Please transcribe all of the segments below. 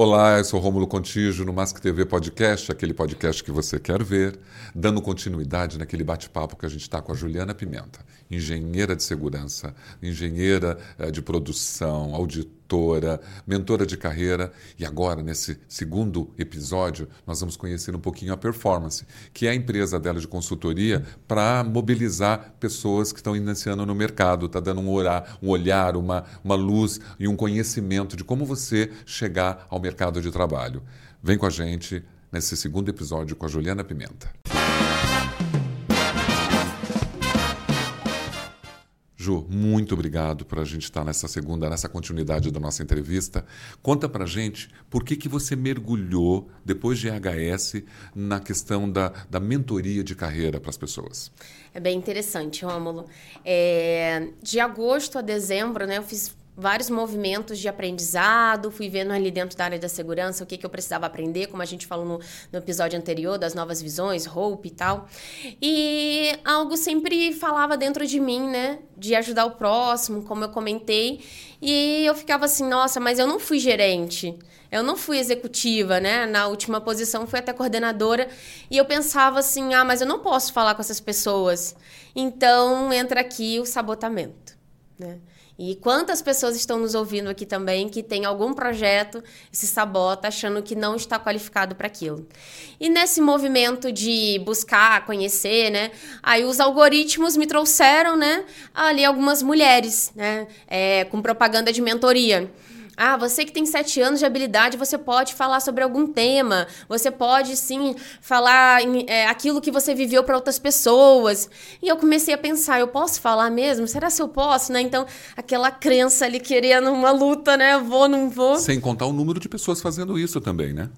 Olá, eu sou Rômulo Contígio no Mask TV Podcast, aquele podcast que você quer ver, dando continuidade naquele bate-papo que a gente está com a Juliana Pimenta, engenheira de segurança, engenheira eh, de produção, auditora, mentora de carreira. E agora, nesse segundo episódio, nós vamos conhecer um pouquinho a Performance, que é a empresa dela de consultoria para mobilizar pessoas que estão iniciando no mercado, está dando um, orar, um olhar, uma, uma luz e um conhecimento de como você chegar ao mercado mercado de trabalho. Vem com a gente nesse segundo episódio com a Juliana Pimenta. Ju, muito obrigado por a gente estar nessa segunda, nessa continuidade da nossa entrevista. Conta pra gente por que, que você mergulhou, depois de HS, na questão da, da mentoria de carreira para as pessoas. É bem interessante, Rômulo. É, de agosto a dezembro, né, eu fiz vários movimentos de aprendizado, fui vendo ali dentro da área da segurança o que, que eu precisava aprender, como a gente falou no, no episódio anterior, das novas visões, Hope e tal. E algo sempre falava dentro de mim, né? De ajudar o próximo, como eu comentei. E eu ficava assim, nossa, mas eu não fui gerente. Eu não fui executiva, né? Na última posição fui até coordenadora e eu pensava assim: "Ah, mas eu não posso falar com essas pessoas". Então entra aqui o sabotamento, né? E quantas pessoas estão nos ouvindo aqui também que tem algum projeto se sabota achando que não está qualificado para aquilo. E nesse movimento de buscar, conhecer, né? Aí os algoritmos me trouxeram, né? Ali algumas mulheres, né? É, com propaganda de mentoria. Ah, você que tem sete anos de habilidade, você pode falar sobre algum tema. Você pode, sim, falar em, é, aquilo que você viveu para outras pessoas. E eu comecei a pensar, eu posso falar mesmo? Será se eu posso, né? Então, aquela crença ali querendo uma luta, né? Vou, não vou. Sem contar o número de pessoas fazendo isso também, né?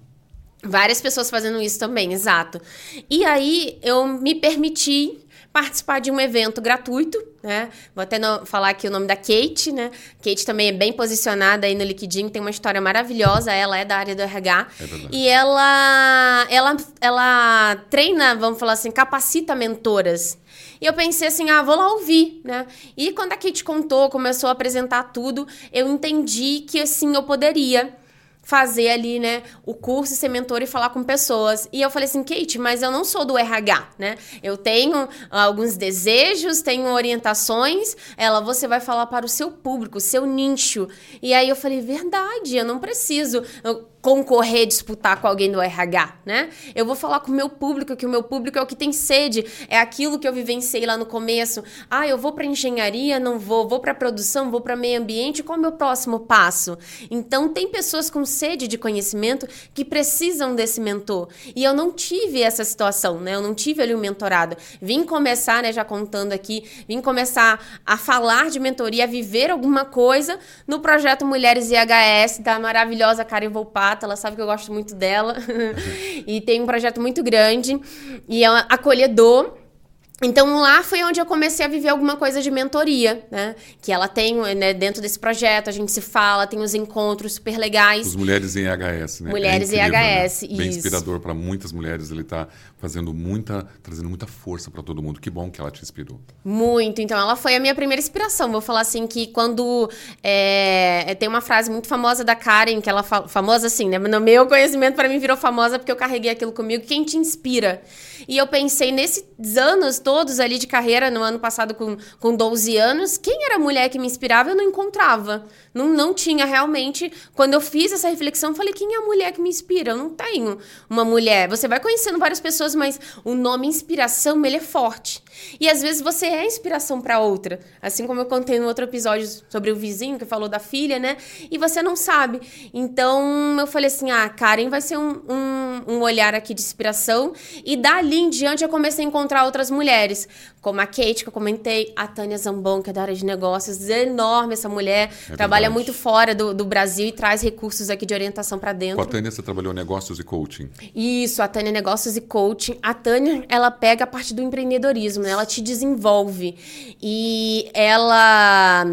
Várias pessoas fazendo isso também, exato. E aí eu me permiti participar de um evento gratuito, né? Vou até falar aqui o nome da Kate, né? Kate também é bem posicionada aí no Liquidinho, tem uma história maravilhosa, ela é da área do RH. É e ela, ela, ela treina, vamos falar assim, capacita mentoras. E eu pensei assim, ah, vou lá ouvir, né? E quando a Kate contou, começou a apresentar tudo, eu entendi que assim eu poderia fazer ali, né, o curso, ser mentor e falar com pessoas. E eu falei assim, Kate, mas eu não sou do RH, né? Eu tenho alguns desejos, tenho orientações. Ela, você vai falar para o seu público, seu nicho. E aí eu falei, verdade, eu não preciso. Eu, concorrer, disputar com alguém do RH, né? Eu vou falar com o meu público, que o meu público é o que tem sede, é aquilo que eu vivenciei lá no começo. Ah, eu vou para engenharia, não vou, vou para produção, vou para meio ambiente, qual é o meu próximo passo? Então, tem pessoas com sede de conhecimento que precisam desse mentor. E eu não tive essa situação, né? Eu não tive ali um mentorado. Vim começar, né, já contando aqui, vim começar a falar de mentoria, a viver alguma coisa no projeto Mulheres IHS da maravilhosa Karen Volpato ela sabe que eu gosto muito dela. e tem um projeto muito grande e é acolhedor. Então lá foi onde eu comecei a viver alguma coisa de mentoria, né? Que ela tem, né, dentro desse projeto, a gente se fala, tem os encontros super legais. Os Mulheres em HS, né? Mulheres é incrível, em HS, né? Bem inspirador para muitas mulheres, ele está fazendo muita, trazendo muita força para todo mundo. Que bom que ela te inspirou. Muito, então ela foi a minha primeira inspiração. Vou falar assim que quando é, tem uma frase muito famosa da Karen, que ela fala, famosa assim, né? No meu conhecimento para mim virou famosa porque eu carreguei aquilo comigo. Quem te inspira? E eu pensei nesses anos todos ali de carreira, no ano passado com, com 12 anos, quem era a mulher que me inspirava, eu não encontrava. Não, não tinha realmente. Quando eu fiz essa reflexão, eu falei: quem é a mulher que me inspira? Eu não tenho uma mulher. Você vai conhecendo várias pessoas, mas o nome inspiração, ele é forte. E às vezes você é inspiração para outra. Assim como eu contei no outro episódio sobre o vizinho que falou da filha, né? E você não sabe. Então eu falei assim: ah, Karen vai ser um, um, um olhar aqui de inspiração. E dali em diante eu comecei a encontrar outras mulheres, como a Kate, que eu comentei, a Tânia Zambon, que é da área de negócios, enorme essa mulher, é trabalha trabalha muito fora do, do, Brasil e traz recursos aqui de orientação para dentro. Com a Tânia você trabalhou negócios e coaching. Isso, a Tânia negócios e coaching. A Tânia, ela pega a parte do empreendedorismo, né? ela te desenvolve. E ela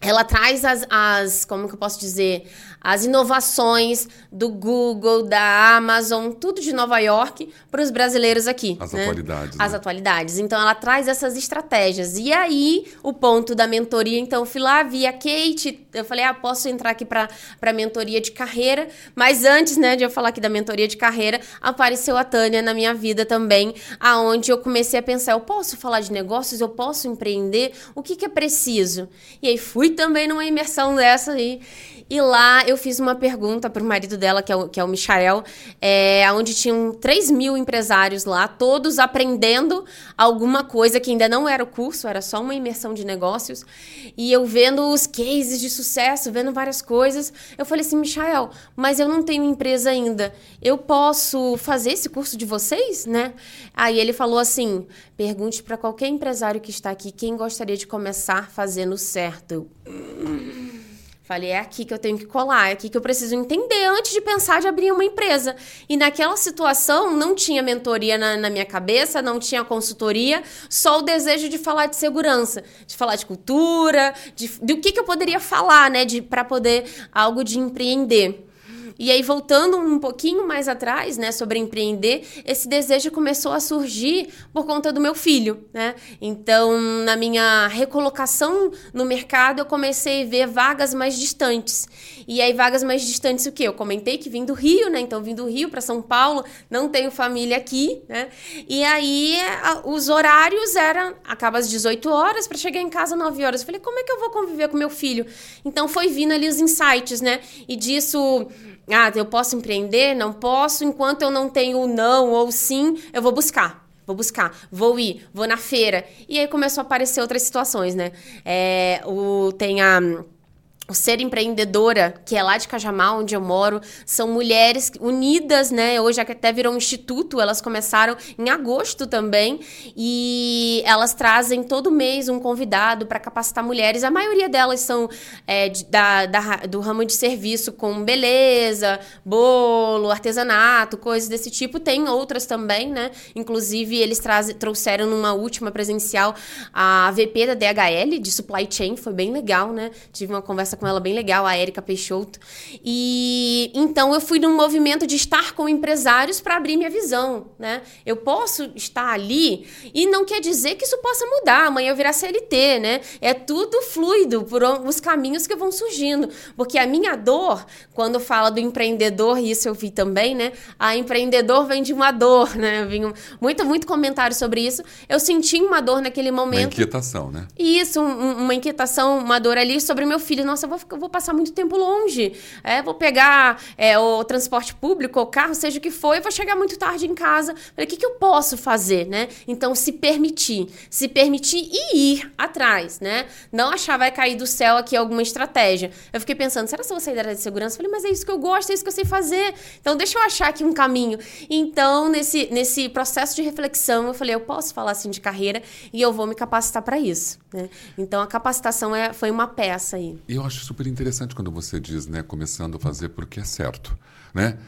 ela traz as, as, como que eu posso dizer, as inovações do Google, da Amazon, tudo de Nova York para os brasileiros aqui. As né? atualidades. As né? atualidades. Então ela traz essas estratégias. E aí, o ponto da mentoria, então, fui lá, vi a Kate, eu falei, ah, posso entrar aqui para a mentoria de carreira. Mas antes, né, de eu falar aqui da mentoria de carreira, apareceu a Tânia na minha vida também, aonde eu comecei a pensar, eu posso falar de negócios, eu posso empreender, o que, que é preciso? E aí fui também numa imersão dessa aí. E lá eu fiz uma pergunta para o marido dela, que é o, que é o Michael, é, onde tinham 3 mil empresários lá, todos aprendendo alguma coisa que ainda não era o curso, era só uma imersão de negócios. E eu vendo os cases de sucesso, vendo várias coisas, eu falei assim, Michael, mas eu não tenho empresa ainda. Eu posso fazer esse curso de vocês, né? Aí ele falou assim: pergunte para qualquer empresário que está aqui quem gostaria de começar fazendo certo. Eu... Falei, é aqui que eu tenho que colar, é aqui que eu preciso entender antes de pensar de abrir uma empresa. E naquela situação não tinha mentoria na, na, minha cabeça, não tinha consultoria, só o desejo de falar de segurança, de falar de cultura, de, do que, que eu poderia falar, né, para poder algo de empreender. E aí, voltando um pouquinho mais atrás, né, sobre empreender, esse desejo começou a surgir por conta do meu filho, né? Então, na minha recolocação no mercado, eu comecei a ver vagas mais distantes. E aí, vagas mais distantes, o quê? Eu comentei que vim do Rio, né? Então, vim do Rio para São Paulo, não tenho família aqui, né? E aí, os horários eram, acaba às 18 horas, para chegar em casa às 9 horas. Eu falei, como é que eu vou conviver com meu filho? Então, foi vindo ali os insights, né? E disso ah, eu posso empreender? Não posso. Enquanto eu não tenho não ou sim, eu vou buscar. Vou buscar, vou ir, vou na feira. E aí começou a aparecer outras situações, né? É, o, tem a Ser Empreendedora, que é lá de Cajamar, onde eu moro, são mulheres unidas, né? Hoje até virou um instituto, elas começaram em agosto também, e elas trazem todo mês um convidado para capacitar mulheres. A maioria delas são é, da, da, do ramo de serviço com beleza, bolo, artesanato, coisas desse tipo. Tem outras também, né? Inclusive, eles traz, trouxeram numa última presencial a VP da DHL, de Supply Chain, foi bem legal, né? Tive uma conversa com ela bem legal, a Érica Peixoto. E então eu fui num movimento de estar com empresários para abrir minha visão, né? Eu posso estar ali e não quer dizer que isso possa mudar, amanhã eu virar CLT, né? É tudo fluido por os caminhos que vão surgindo, porque a minha dor, quando fala do empreendedor, e isso eu vi também, né? A empreendedor vem de uma dor, né? Eu vi muito muito comentário sobre isso. Eu senti uma dor naquele momento. Uma inquietação, né? Isso, um, uma inquietação, uma dor ali sobre meu filho. Nossa, vou, vou passar muito tempo longe. É, vou pegar é, o transporte público, o carro, seja o que for, e vou chegar muito tarde em casa. Falei, o que, que eu posso fazer, né? Então, se permitir. Se permitir e ir atrás, né? Não achar vai cair do céu aqui alguma estratégia. Eu fiquei pensando, será que eu vou sair da área de segurança? Falei, mas é isso que eu gosto, é isso que eu sei fazer. Então, deixa eu achar aqui um caminho. Então, nesse, nesse processo de reflexão, eu falei, eu posso falar assim de carreira e eu vou me capacitar para isso. Né? Então, a capacitação é, foi uma peça aí. Eu acho super interessante quando você diz, né, começando a fazer porque é certo, né?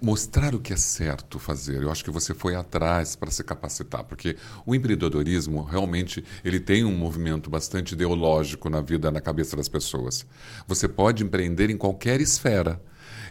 Mostrar o que é certo fazer. Eu acho que você foi atrás para se capacitar, porque o empreendedorismo realmente ele tem um movimento bastante ideológico na vida, na cabeça das pessoas. Você pode empreender em qualquer esfera.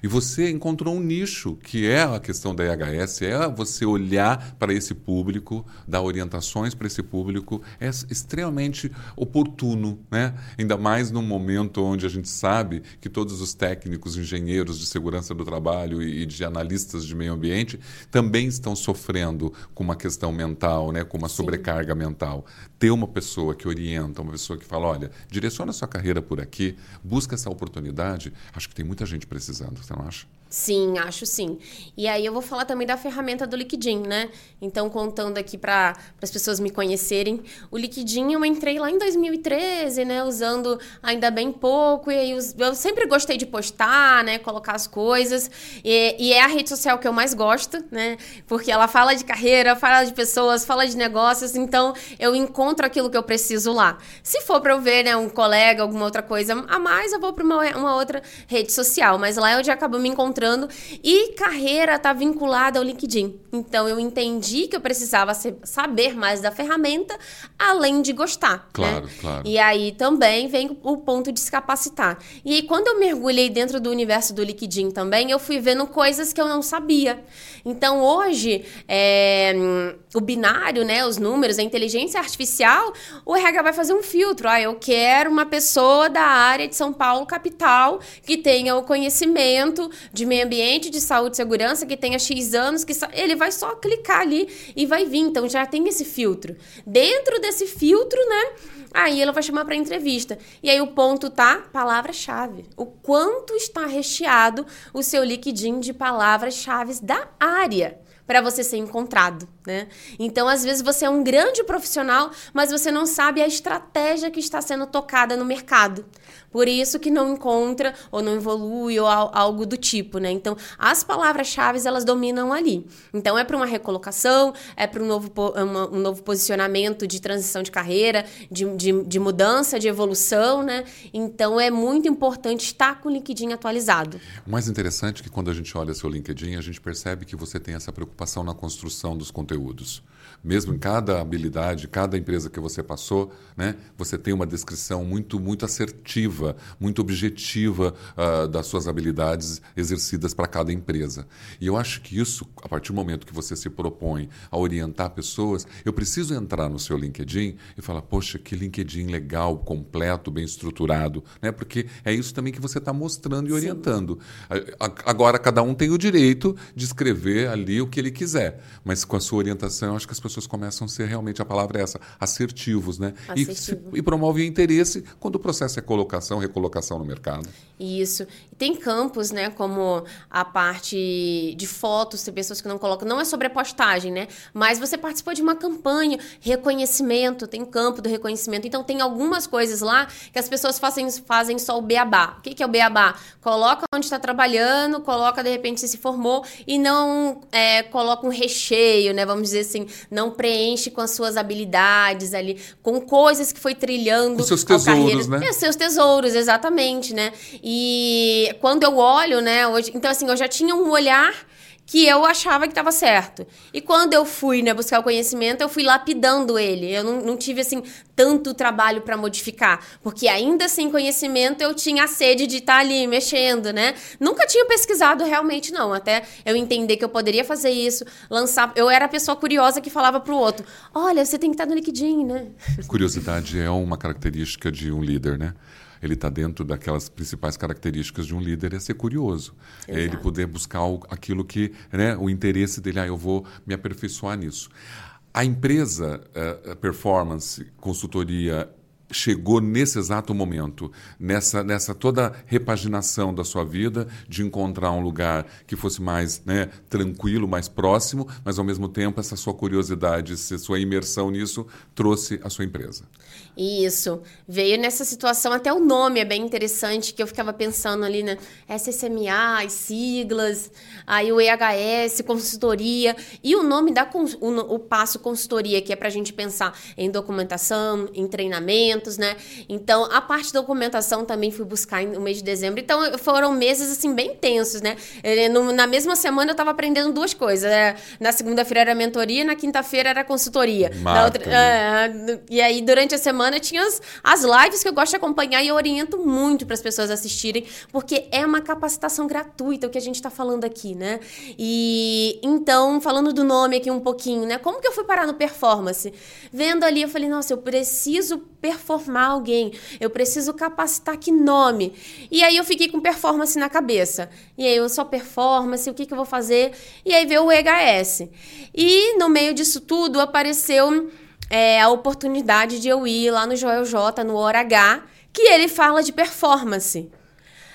E você encontrou um nicho, que é a questão da IHS, é você olhar para esse público, dar orientações para esse público, é extremamente oportuno, né? Ainda mais num momento onde a gente sabe que todos os técnicos, engenheiros de segurança do trabalho e de analistas de meio ambiente também estão sofrendo com uma questão mental, né? com uma Sim. sobrecarga mental. Ter uma pessoa que orienta, uma pessoa que fala, olha, direciona sua carreira por aqui, busca essa oportunidade, acho que tem muita gente precisando. Você não acha? Sim, acho sim. E aí eu vou falar também da ferramenta do LinkedIn, né? Então, contando aqui para as pessoas me conhecerem, o LinkedIn eu entrei lá em 2013, né? Usando ainda bem pouco, e aí eu sempre gostei de postar, né? Colocar as coisas. E, e é a rede social que eu mais gosto, né? Porque ela fala de carreira, fala de pessoas, fala de negócios, então eu encontro aquilo que eu preciso lá. Se for para eu ver, né, um colega, alguma outra coisa a mais, eu vou para uma, uma outra rede social, mas lá é onde acabou me encontrando. E carreira tá vinculada ao LinkedIn. Então eu entendi que eu precisava saber mais da ferramenta, além de gostar. Né? Claro, né? claro. E aí também vem o ponto de se capacitar. E aí, quando eu mergulhei dentro do universo do LinkedIn também, eu fui vendo coisas que eu não sabia. Então, hoje, é, o binário, né, os números, a inteligência artificial, o RH vai fazer um filtro. Ah, eu quero uma pessoa da área de São Paulo, capital, que tenha o conhecimento de meio ambiente, de saúde e segurança, que tenha X anos, que ele vai só clicar ali e vai vir. Então, já tem esse filtro. Dentro desse filtro, né, Aí ela vai chamar para entrevista. E aí o ponto tá palavra-chave. O quanto está recheado o seu LinkedIn de palavras-chave da área para você ser encontrado, né? Então, às vezes você é um grande profissional, mas você não sabe a estratégia que está sendo tocada no mercado. Por isso que não encontra ou não evolui ou algo do tipo, né? Então, as palavras-chave elas dominam ali. Então, é para uma recolocação, é para um novo, um novo posicionamento de transição de carreira, de, de, de mudança, de evolução, né? Então, é muito importante estar com o LinkedIn atualizado. O mais interessante é que quando a gente olha seu LinkedIn, a gente percebe que você tem essa preocupação na construção dos conteúdos mesmo em cada habilidade, cada empresa que você passou, né, você tem uma descrição muito, muito assertiva, muito objetiva uh, das suas habilidades exercidas para cada empresa. E eu acho que isso, a partir do momento que você se propõe a orientar pessoas, eu preciso entrar no seu LinkedIn e falar, poxa, que LinkedIn legal, completo, bem estruturado, né? Porque é isso também que você está mostrando e orientando. Agora, cada um tem o direito de escrever ali o que ele quiser, mas com a sua orientação, eu acho que as pessoas pessoas começam a ser realmente, a palavra é essa, assertivos, né? Assertivo. E, e promovem interesse quando o processo é colocação, recolocação no mercado. Isso. E tem campos, né, como a parte de fotos, tem pessoas que não colocam, não é sobre a postagem, né? Mas você participou de uma campanha, reconhecimento, tem campo do reconhecimento. Então tem algumas coisas lá que as pessoas fazem, fazem só o beabá. O que, que é o beabá? Coloca onde está trabalhando, coloca de repente se se formou e não é, coloca um recheio, né? Vamos dizer assim, não preenche com as suas habilidades ali, com coisas que foi trilhando. Os seus tesouros, né? É, seus tesouros, exatamente, né? E quando eu olho, né, hoje, então assim, eu já tinha um olhar que eu achava que estava certo. E quando eu fui né, buscar o conhecimento, eu fui lapidando ele. Eu não, não tive, assim, tanto trabalho para modificar. Porque ainda sem conhecimento, eu tinha a sede de estar tá ali mexendo, né? Nunca tinha pesquisado realmente, não. Até eu entender que eu poderia fazer isso, lançar... Eu era a pessoa curiosa que falava para o outro, olha, você tem que estar tá no LinkedIn, né? Curiosidade é uma característica de um líder, né? Ele está dentro daquelas principais características de um líder é ser curioso. Exato. É ele poder buscar o, aquilo que, né, o interesse dele, ah, eu vou me aperfeiçoar nisso. A empresa uh, Performance Consultoria chegou nesse exato momento, nessa, nessa toda repaginação da sua vida, de encontrar um lugar que fosse mais né, tranquilo, mais próximo, mas ao mesmo tempo essa sua curiosidade, essa sua imersão nisso trouxe a sua empresa. Isso. Veio nessa situação, até o nome é bem interessante, que eu ficava pensando ali, né? SSMA, as siglas, aí o EHS, consultoria, e o nome da o, o passo consultoria, que é para a gente pensar em documentação, em treinamentos, né? Então, a parte de documentação também fui buscar no mês de dezembro. Então, foram meses, assim, bem tensos, né? Eh, na mesma semana eu estava aprendendo duas coisas. Né? Na segunda-feira era mentoria, na quinta-feira era consultoria. Outra, uh, e aí, durante a semana, semana tinha as, as lives que eu gosto de acompanhar e eu oriento muito para as pessoas assistirem, porque é uma capacitação gratuita o que a gente está falando aqui, né? E então, falando do nome aqui um pouquinho, né? Como que eu fui parar no performance? Vendo ali, eu falei, nossa, eu preciso performar alguém, eu preciso capacitar que nome. E aí eu fiquei com performance na cabeça. E aí eu só performance, o que, que eu vou fazer? E aí veio o EHS. E no meio disso tudo apareceu é, a oportunidade de eu ir lá no Joel J, no Hora H, que ele fala de performance.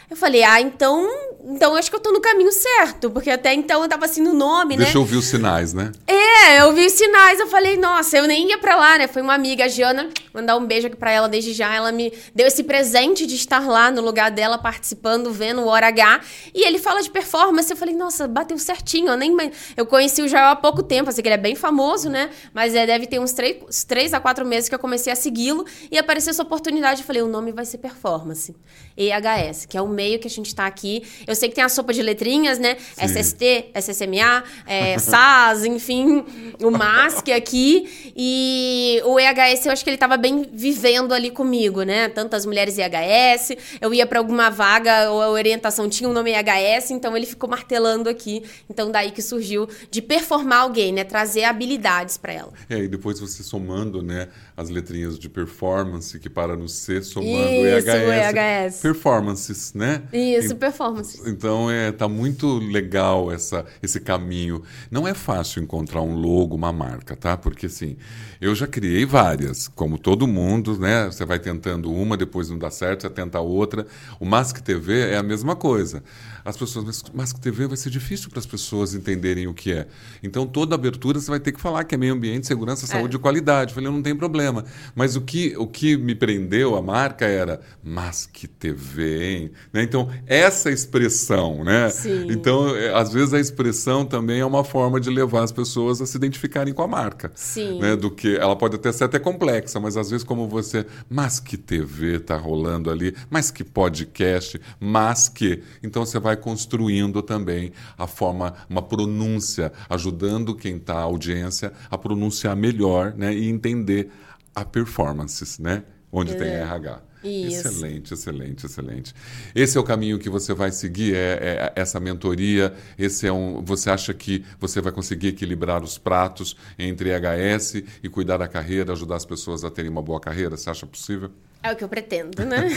Eu falei, ah, então, então acho que eu tô no caminho certo, porque até então eu tava assim no nome, Deixa né? Deixa eu ouvir os sinais, né? É, eu vi os sinais, eu falei, nossa, eu nem ia pra lá, né? Foi uma amiga, a Giana, mandar um beijo aqui pra ela desde já. Ela me deu esse presente de estar lá no lugar dela, participando, vendo o Hora H. E ele fala de performance. Eu falei, nossa, bateu certinho. Eu nem eu conheci o Jael há pouco tempo, assim que ele é bem famoso, né? Mas é, deve ter uns três, três a quatro meses que eu comecei a segui-lo e apareceu essa oportunidade. Eu falei, o nome vai ser performance. EHS, que é o meio que a gente está aqui. Eu sei que tem a sopa de letrinhas, né? Sim. SST, SSMA, é, SAS, enfim, o MASC aqui. E o EHS, eu acho que ele estava bem vivendo ali comigo, né? Tantas mulheres EHS, eu ia para alguma vaga ou a orientação tinha o um nome EHS, então ele ficou martelando aqui. Então daí que surgiu de performar alguém, né? Trazer habilidades para ela. É, e depois você somando, né, as letrinhas de performance que para no C somando Isso, EHS, EHS. Performances, né? Isso, e, performances. Então é tá muito legal essa esse caminho. Não é fácil encontrar um logo, uma marca, tá? Porque assim, eu já criei várias, como todo mundo, né? Você vai tentando uma, depois não dá certo, você tenta outra. O Mask TV é a mesma coisa. As pessoas, mas Mask TV vai ser difícil para as pessoas entenderem o que é. Então, toda abertura você vai ter que falar que é meio ambiente, segurança, saúde é. e qualidade. Eu falei, não tem problema. Mas o que, o que me prendeu a marca era Mask TV, hein? Né? Então, essa expressão, né? Sim. Então, é, às vezes a expressão também é uma forma de levar as pessoas a se identificarem com a marca. Sim. Né? Do que ela pode até ser até complexa, mas às vezes como você, mas que TV tá rolando ali, mas que podcast, mas que, então você vai construindo também a forma, uma pronúncia, ajudando quem está a audiência a pronunciar melhor, né, e entender a performances, né, onde é. tem RH. Isso. Excelente, excelente, excelente. Esse é o caminho que você vai seguir, é, é, essa mentoria. Esse é um. Você acha que você vai conseguir equilibrar os pratos entre HS e cuidar da carreira, ajudar as pessoas a terem uma boa carreira? Você acha possível? É o que eu pretendo, né?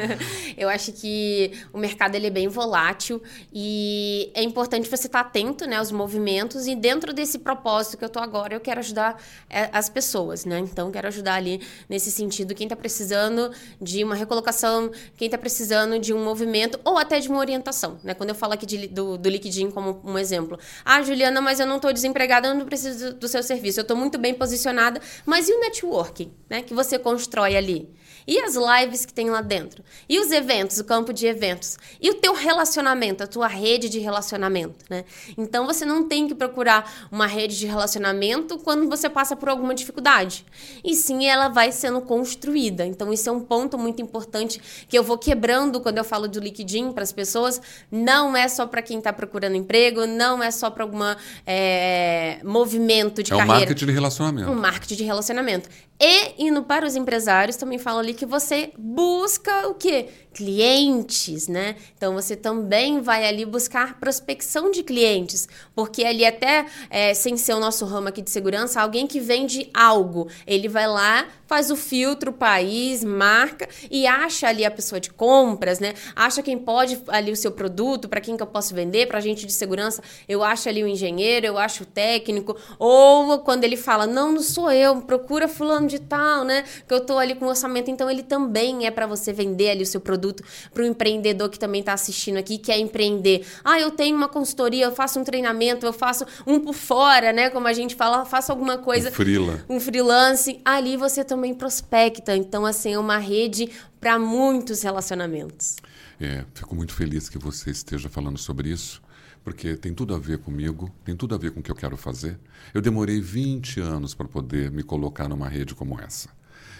eu acho que o mercado ele é bem volátil e é importante você estar atento né, aos movimentos e dentro desse propósito que eu estou agora, eu quero ajudar é, as pessoas, né? Então, quero ajudar ali nesse sentido quem está precisando de uma recolocação, quem está precisando de um movimento ou até de uma orientação, né? Quando eu falo aqui de, do, do LinkedIn como um exemplo. Ah, Juliana, mas eu não estou desempregada, eu não preciso do seu serviço, eu estou muito bem posicionada, mas e o networking, né? Que você constrói ali? E as lives que tem lá dentro? E os eventos, o campo de eventos? E o teu relacionamento, a tua rede de relacionamento, né? Então você não tem que procurar uma rede de relacionamento quando você passa por alguma dificuldade. E sim, ela vai sendo construída. Então isso é um ponto muito importante que eu vou quebrando quando eu falo do LinkedIn para as pessoas. Não é só para quem está procurando emprego, não é só para algum é, movimento de é carreira. É um marketing de relacionamento. Um marketing de relacionamento. E indo para os empresários, também falo ali que você busca o quê? Clientes, né? Então você também vai ali buscar prospecção de clientes, porque ali até é, sem ser o nosso ramo aqui de segurança, alguém que vende algo, ele vai lá, faz o filtro, país, marca e acha ali a pessoa de compras, né? Acha quem pode ali o seu produto, para quem que eu posso vender, para gente de segurança, eu acho ali o engenheiro, eu acho o técnico, ou quando ele fala, não, não sou eu, procura fulano de tal, né? Que eu tô ali com orçamento, então ele também é para você vender ali o seu produto produto para o empreendedor que também está assistindo aqui, quer empreender. Ah, eu tenho uma consultoria, eu faço um treinamento, eu faço um por fora, né? Como a gente fala, faço alguma coisa. Um freela. Um freelance. Ali você também prospecta. Então, assim, é uma rede para muitos relacionamentos. É, fico muito feliz que você esteja falando sobre isso porque tem tudo a ver comigo, tem tudo a ver com o que eu quero fazer. Eu demorei 20 anos para poder me colocar numa rede como essa.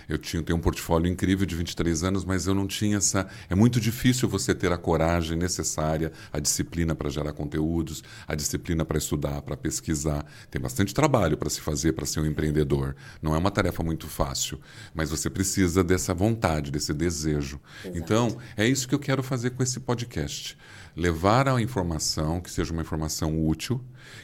Eu tinha, tenho um portfólio incrível de 23 anos, mas eu não tinha essa. É muito difícil você ter a coragem necessária, a disciplina para gerar conteúdos, a disciplina para estudar, para pesquisar. Tem bastante trabalho para se fazer para ser um empreendedor. Não é uma tarefa muito fácil, mas você precisa dessa vontade, desse desejo. Exato. Então, é isso que eu quero fazer com esse podcast levar a informação que seja uma informação útil,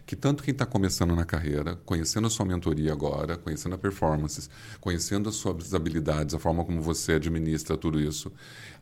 que tanto quem está começando na carreira, conhecendo a sua mentoria agora, conhecendo a performance, conhecendo as suas habilidades, a forma como você administra tudo isso,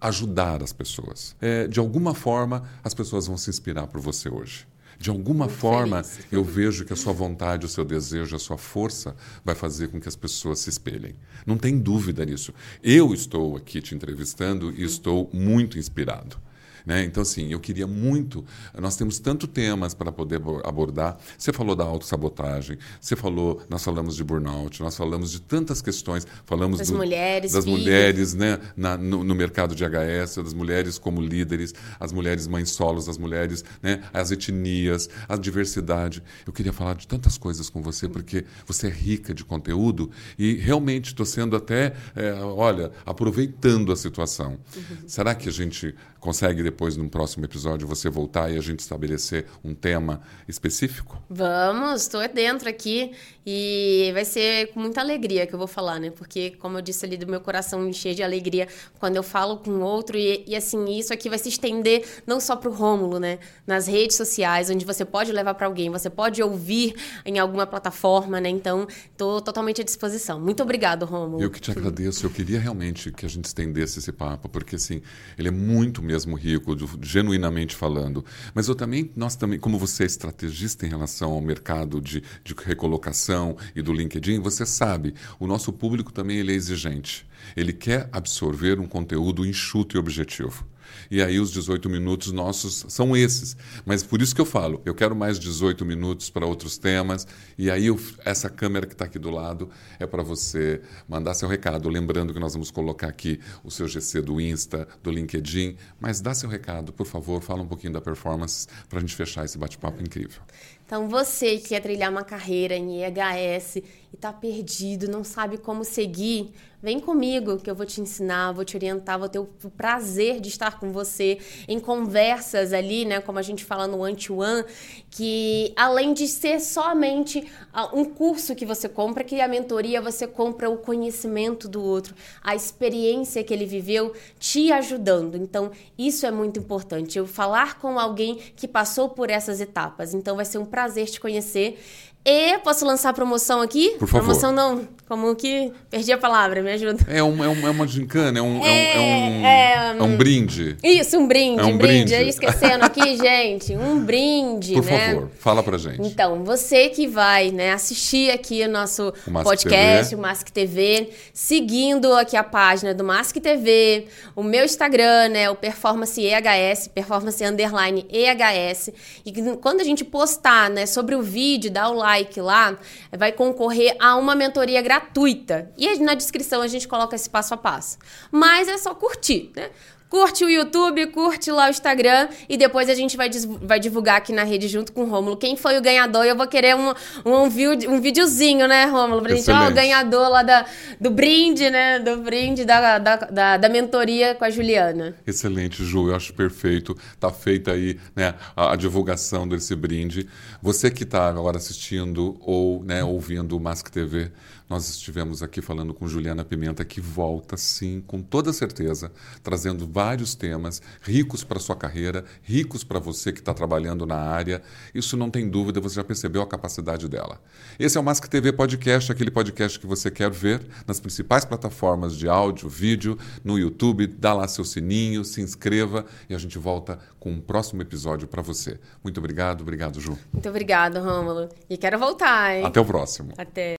ajudar as pessoas. É, de alguma forma, as pessoas vão se inspirar por você hoje. De alguma Muito forma, feliz. eu vejo que a sua vontade, o seu desejo, a sua força vai fazer com que as pessoas se espelhem. Não tem dúvida nisso. Eu estou aqui te entrevistando e estou muito inspirado. Né? Então, assim, eu queria muito. Nós temos tanto temas para poder abordar. Você falou da autossabotagem, você falou, nós falamos de burnout, nós falamos de tantas questões. Falamos das do, mulheres, das mulheres né? Na, no, no, mercado de HS, das mulheres como líderes, as mulheres mães solos, as mulheres, né? as etnias, a diversidade. Eu queria falar de tantas coisas com você, porque você é rica de conteúdo e realmente estou sendo até, é, olha, aproveitando a situação. Uhum. Será que a gente consegue depois, num próximo episódio, você voltar e a gente estabelecer um tema específico? Vamos, estou dentro aqui e vai ser com muita alegria que eu vou falar, né? Porque, como eu disse ali, do meu coração me encher de alegria quando eu falo com outro e, e assim, isso aqui vai se estender não só para o Rômulo, né? Nas redes sociais, onde você pode levar para alguém, você pode ouvir em alguma plataforma, né? Então, estou totalmente à disposição. Muito obrigado, Rômulo. Eu que te agradeço. Eu queria realmente que a gente estendesse esse papo, porque assim, ele é muito mesmo rico, genuinamente falando. Mas eu também, nós também, como você é estrategista em relação ao mercado de, de recolocação e do LinkedIn, você sabe, o nosso público também ele é exigente. Ele quer absorver um conteúdo enxuto e objetivo. E aí os 18 minutos nossos são esses. Mas por isso que eu falo, eu quero mais 18 minutos para outros temas. E aí eu, essa câmera que está aqui do lado é para você mandar seu recado. Lembrando que nós vamos colocar aqui o seu GC do Insta, do LinkedIn. Mas dá seu recado, por favor, fala um pouquinho da performance para a gente fechar esse bate-papo incrível. Então, você que quer trilhar uma carreira em EHS e está perdido, não sabe como seguir, vem comigo que eu vou te ensinar, vou te orientar, vou ter o prazer de estar com você em conversas ali, né, como a gente fala no one-to-one, que além de ser somente ah, um curso que você compra, que a mentoria você compra o conhecimento do outro, a experiência que ele viveu te ajudando. Então, isso é muito importante. Eu falar com alguém que passou por essas etapas. Então, vai ser um prazer prazer te conhecer. E posso lançar a promoção aqui? Por favor. Promoção não, como que. Perdi a palavra, me ajuda. É, um, é, um, é uma gincana, é um, é, é, um, é, é um brinde. Isso, um brinde. É um brinde. brinde. Esquecendo aqui, gente, um brinde, Por né? favor, fala pra gente. Então, você que vai né, assistir aqui o nosso o podcast, TV. o Mask TV, seguindo aqui a página do Mask TV, o meu Instagram, né, o Performance EHS, Performance Underline EHS. E quando a gente postar né, sobre o vídeo, dá o like like lá, vai concorrer a uma mentoria gratuita. E na descrição a gente coloca esse passo a passo. Mas é só curtir, né? Curte o YouTube, curte lá o Instagram e depois a gente vai, vai divulgar aqui na rede junto com o Rômulo quem foi o ganhador. Eu vou querer um, um, um videozinho, né, Rômulo? Pra gente, ó, o ganhador lá da, do brinde, né? Do brinde da, da, da, da, mentoria com a Juliana. Excelente, Ju. Eu acho perfeito. Tá feita aí né, a, a divulgação desse brinde. Você que está agora assistindo ou né, ouvindo o Mask TV, nós estivemos aqui falando com Juliana Pimenta, que volta, sim, com toda certeza, trazendo vários temas ricos para sua carreira, ricos para você que está trabalhando na área. Isso não tem dúvida, você já percebeu a capacidade dela. Esse é o Mask TV Podcast, aquele podcast que você quer ver nas principais plataformas de áudio, vídeo, no YouTube. Dá lá seu sininho, se inscreva e a gente volta com um próximo episódio para você. Muito obrigado, obrigado, Ju. Muito obrigado, Rômulo. E quero voltar, hein? Até o próximo. Até.